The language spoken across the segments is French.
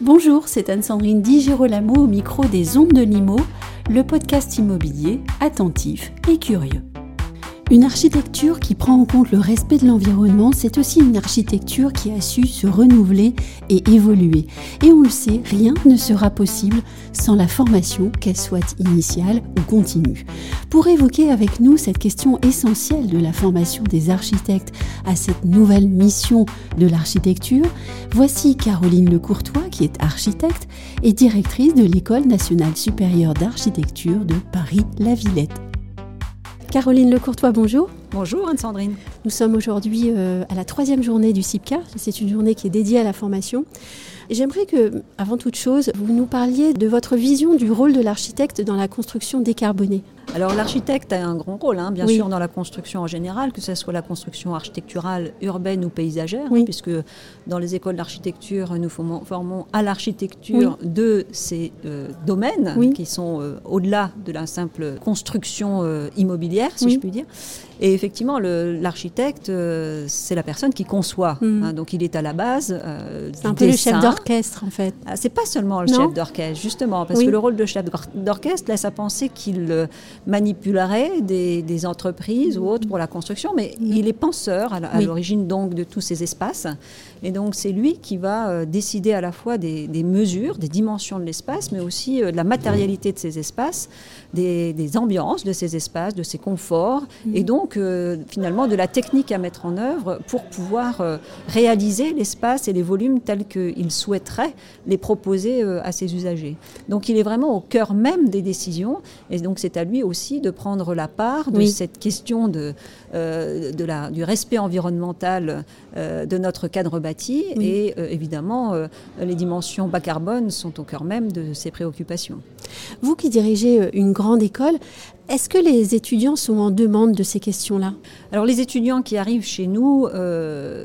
Bonjour, c'est Anne-Sandrine Di Girolamo au micro des Ondes de Limo, le podcast immobilier attentif et curieux. Une architecture qui prend en compte le respect de l'environnement, c'est aussi une architecture qui a su se renouveler et évoluer. Et on le sait, rien ne sera possible sans la formation, qu'elle soit initiale ou continue. Pour évoquer avec nous cette question essentielle de la formation des architectes à cette nouvelle mission de l'architecture, voici Caroline Lecourtois, qui est architecte et directrice de l'École nationale supérieure d'architecture de Paris-La Villette. Caroline Lecourtois, bonjour. Bonjour Anne-Sandrine. Nous sommes aujourd'hui euh, à la troisième journée du CIPCA. C'est une journée qui est dédiée à la formation. J'aimerais que, avant toute chose, vous nous parliez de votre vision du rôle de l'architecte dans la construction décarbonée. Alors l'architecte a un grand rôle, hein, bien sûr, dans la construction en général, que ce soit la construction architecturale, urbaine ou paysagère, hein, puisque dans les écoles d'architecture, nous formons à l'architecture de ces euh, domaines qui sont euh, au-delà de la simple construction euh, immobilière, si je puis dire. Et effectivement, l'architecte, c'est la personne qui conçoit. Mmh. Hein, donc il est à la base. c'est un peu le chef d'orchestre, en fait. Ah, c'est pas seulement le chef d'orchestre, justement, parce que le rôle de chef d'orchestre laisse à penser qu'il manipulerait des, entreprises ou autres pour la construction, mais il est penseur à l'origine donc de tous ces espaces. Et donc c'est lui qui va euh, décider à la fois des, mesures, des dimensions de l'espace, mais aussi euh, de la matérialité de ces espaces, des, ambiances de ces espaces, de ces conforts, et donc euh, finalement de la technique à mettre en œuvre pour pouvoir réaliser l'espace et les volumes tels qu'il souhaiterait les proposer à ses usagers. Donc il est vraiment au cœur même des décisions, et donc c'est à lui aussi de prendre la part de cette question de, de la, du respect environnemental de notre cadre bâti. Et euh, évidemment, euh, les dimensions bas carbone sont au cœur même de ces préoccupations. Vous qui dirigez euh, une grande école, est-ce que les étudiants sont en demande de ces questions-là? Alors les étudiants qui arrivent chez nous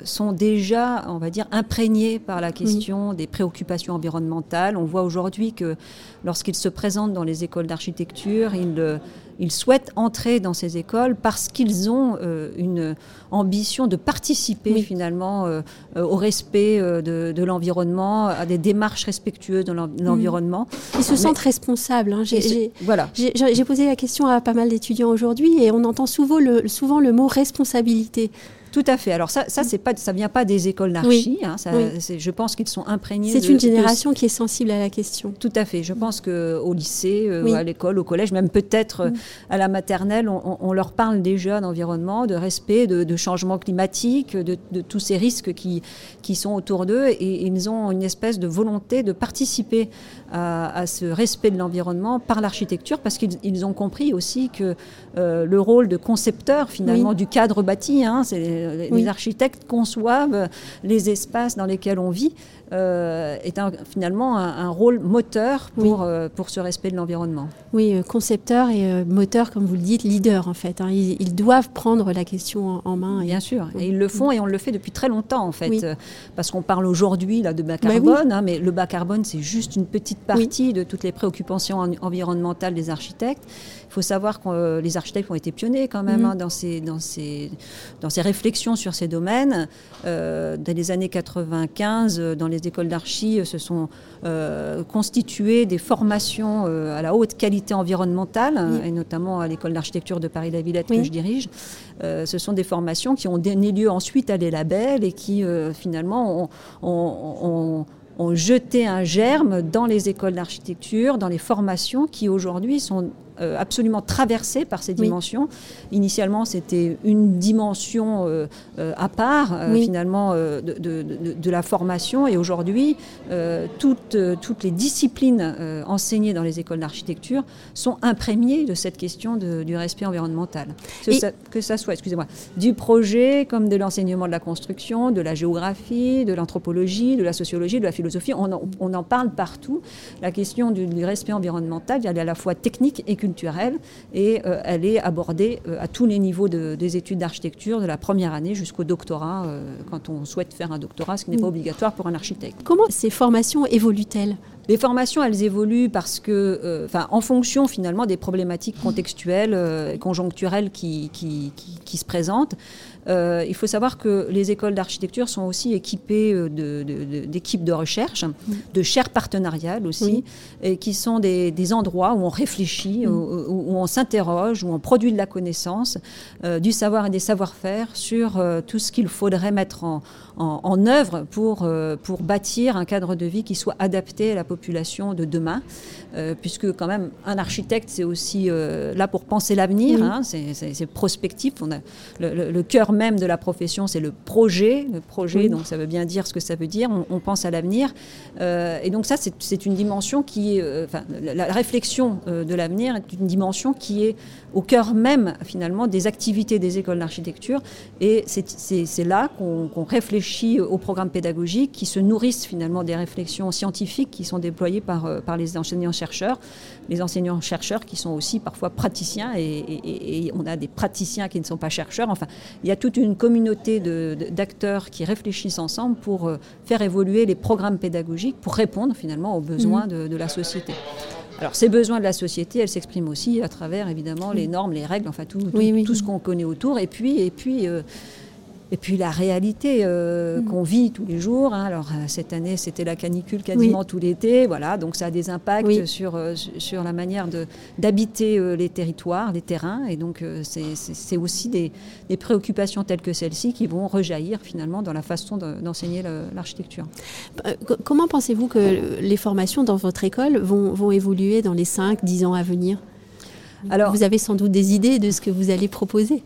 sont déjà, on va dire, imprégnés par la question des préoccupations environnementales. On voit aujourd'hui que lorsqu'ils se présentent dans les écoles d'architecture, ils ils souhaitent entrer dans ces écoles parce qu'ils ont euh, une ambition de participer finalement euh, euh, au respect de, l'environnement, à des démarches respectueuses dans mm. l'environnement. Ils se sentent responsables. Hein. J'ai, voilà. J'ai posé la question à pas mal d'étudiants aujourd'hui et on entend souvent le, souvent le mot responsabilité. Tout à fait. Alors ça, ça c'est pas, ça vient pas des écoles d'archi. Hein, je pense qu'ils sont imprégnés. C'est une génération qui est sensible à la question. Tout à fait. Je pense que au lycée, euh, à l'école, au collège, même peut-être euh, à la maternelle, on, leur parle déjà d'environnement, de respect, de, changement climatique, de, tous ces risques qui qui sont autour d'eux, et, ils ont une espèce de volonté de participer à, ce respect de l'environnement par l'architecture, parce qu'ils ont compris aussi que euh, le rôle de concepteur finalement du cadre bâti, hein, c'est les architectes conçoivent les espaces dans lesquels on vit euh, est finalement un, rôle moteur pour, euh, pour ce respect de l'environnement. Oui, euh, concepteur et moteur, comme vous le dites, leader en fait. Hein. Ils, doivent prendre la question en, main. Bien sûr, et ils le font et on le fait depuis très longtemps en fait. Parce qu'on parle aujourd'hui là de bas bah carbone, hein, mais le bas carbone c'est juste une petite partie de toutes les préoccupations environnementales des architectes. Il faut savoir que les architectes ont été pionniers quand même mhm. hein, dans, ces, dans, ces, dans ces réflexions sur ces domaines. dans les années 95, dans les les écoles d'archi euh, se sont euh, constituées des formations euh, à la haute qualité environnementale, et notamment à l'école d'architecture de Paris-la-Villette que je dirige. ce sont des formations qui ont donné lieu ensuite à des labels et qui finalement ont, ont jeté un germe dans les écoles d'architecture, dans les formations qui aujourd'hui sont euh, absolument traversé par ces dimensions. Initialement, c'était une dimension euh, euh, à part, finalement, de, de, la formation. Et aujourd'hui, toutes, toutes les disciplines enseignées dans les écoles d'architecture sont imprégnées de cette question du respect environnemental. Que, ça, que ça soit, excusez-moi, du projet comme de l'enseignement de la construction, de la géographie, de l'anthropologie, de la sociologie, de la philosophie. On en, on en, parle partout. La question du, du respect environnemental, elle est à la fois technique et culturelle culturelle et elle est abordée à tous les niveaux des études d'architecture, de la première année jusqu'au doctorat, quand on souhaite faire un doctorat, ce qui n'est pas obligatoire pour un architecte. Comment ces formations évoluent-elles? Les formations, elles évoluent parce que, euh, enfin, en fonction finalement des problématiques contextuelles euh, et conjoncturelles qui, qui, qui, se présentent. Euh, il faut savoir que les écoles d'architecture sont aussi équipées d'équipes de, de, recherche, de chaires partenariales aussi, et qui sont des, des, endroits où on réfléchit, où, où, on s'interroge, où on produit de la connaissance, du savoir et des savoir-faire sur tout ce qu'il faudrait mettre en, en, en œuvre pour, pour bâtir un cadre de vie qui soit adapté à la population de demain, euh, puisque quand même un architecte c'est aussi euh, là pour penser l'avenir, hein, c'est prospectif. On a le, cœur même de la profession, c'est le projet, le projet, donc ça veut bien dire ce que ça veut dire. On, pense à l'avenir, euh, et donc ça c'est une dimension qui, enfin, la, réflexion de l'avenir est une dimension qui est au cœur même finalement des activités des écoles d'architecture, et c'est là qu'on réfléchit aux programmes pédagogiques qui se nourrissent finalement des réflexions scientifiques qui sont déployés par, euh, par les enseignants-chercheurs, les enseignants-chercheurs qui sont aussi parfois praticiens et, on a des praticiens qui ne sont pas chercheurs. Enfin, il y a toute une communauté d'acteurs qui réfléchissent ensemble pour euh, faire évoluer les programmes pédagogiques pour répondre finalement aux besoins mmh. de, la société. Alors ces besoins de la société, elles s'expriment aussi à travers évidemment les normes, les règles, enfin tout, tout, ce qu'on connaît autour. Et puis, et puis euh, et puis la réalité euh, mm. qu'on vit tous les jours. Hein. Alors euh, cette année, c'était la canicule quasiment tout l'été. Voilà, donc ça a des impacts sur, euh, sur la manière d'habiter les territoires, les terrains. Et donc c'est aussi des, des, préoccupations telles que celles-ci qui vont rejaillir finalement dans la façon d'enseigner l'architecture. Comment pensez-vous que les formations dans votre école vont, vont évoluer dans les 5-10 ans à venir? Alors, vous avez sans doute des idées de ce que vous allez proposer.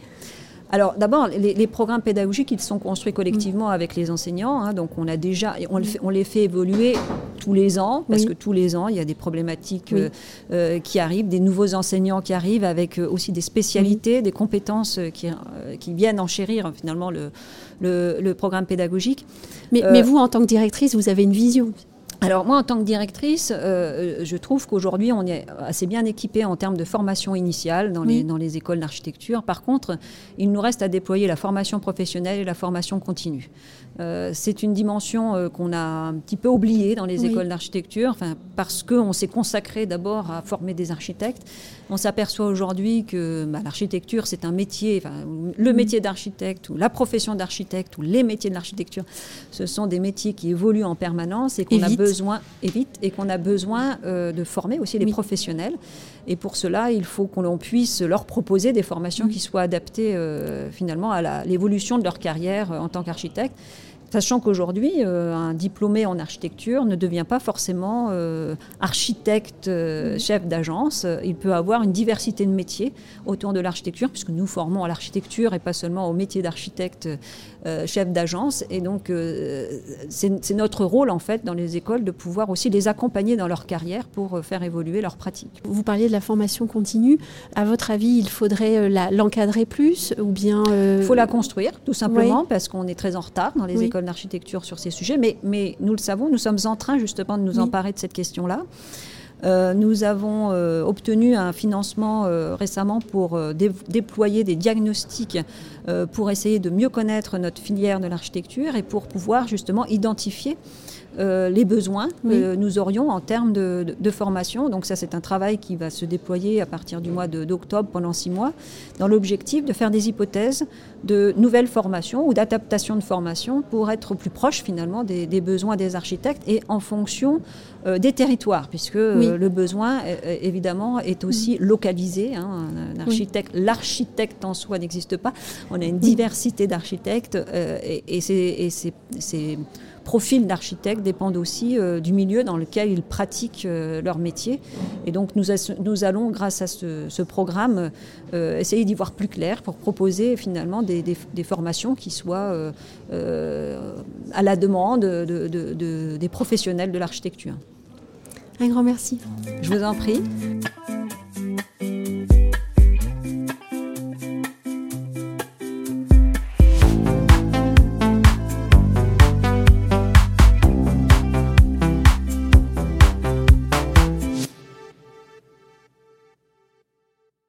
Alors d'abord, les, programmes pédagogiques, ils sont construits collectivement avec les enseignants. Hein, donc on a déjà, on, les fait évoluer tous les ans, parce que tous les ans, il y a des problématiques euh, euh, qui arrivent, des nouveaux enseignants qui arrivent avec euh, aussi des spécialités, des compétences qui, qui, viennent enchérir finalement le, le, programme pédagogique. mais vous, en tant que directrice, vous avez une vision alors moi, en tant que directrice, euh, je trouve qu'aujourd'hui, on est assez bien équipé en termes de formation initiale dans, les, dans les écoles d'architecture. Par contre, il nous reste à déployer la formation professionnelle et la formation continue. Euh, c'est une dimension euh, qu'on a un petit peu oubliée dans les écoles d'architecture, parce qu'on s'est consacré d'abord à former des architectes. On s'aperçoit aujourd'hui que bah, l'architecture, c'est un métier, le métier d'architecte ou la profession d'architecte ou les métiers de l'architecture, ce sont des métiers qui évoluent en permanence et qu'on a besoin, et vite, et qu'on a besoin euh, de former aussi les professionnels. Et pour cela, il faut qu'on puisse leur proposer des formations qui soient adaptées finalement à l'évolution de leur carrière en tant qu'architecte. Sachant qu'aujourd'hui, euh, un diplômé en architecture ne devient pas forcément euh, architecte, euh, chef d'agence. Il peut avoir une diversité de métiers autour de l'architecture, puisque nous formons à l'architecture et pas seulement au métier d'architecte, chef d'agence. Et donc, c'est notre rôle, en fait, dans les écoles, de pouvoir aussi les accompagner dans leur carrière pour faire évoluer leur pratique. Vous parliez de la formation continue. À votre avis, il faudrait l'encadrer plus ou bien... Il faut la construire, tout simplement, parce qu'on est très en retard dans les écoles d'architecture sur ces sujets, mais, mais nous le savons, nous sommes en train justement de nous emparer de cette question-là. Euh, nous avons euh, obtenu un financement euh, récemment pour déployer des diagnostics pour essayer de mieux connaître notre filière de l'architecture et pour pouvoir justement identifier euh, les besoins que nous aurions en termes de, formation. Donc ça, c'est un travail qui va se déployer à partir du mois d'octobre pendant six mois, dans l'objectif de faire des hypothèses de nouvelles formations ou d'adaptation de formation pour être plus proche finalement des, besoins des architectes et en fonction euh, des territoires, puisque euh, le besoin, évidemment, est aussi localisé. Hein. Un architecte, L'architecte en soi n'existe pas. On a une diversité d'architectes et, et c'est profils d'architectes dépendent aussi euh, du milieu dans lequel ils pratiquent euh, leur métier. Et donc nous, nous, allons, grâce à ce, programme, euh, essayer d'y voir plus clair pour proposer finalement des, formations qui soient à la demande des professionnels de l'architecture. Un grand merci. Je vous en prie.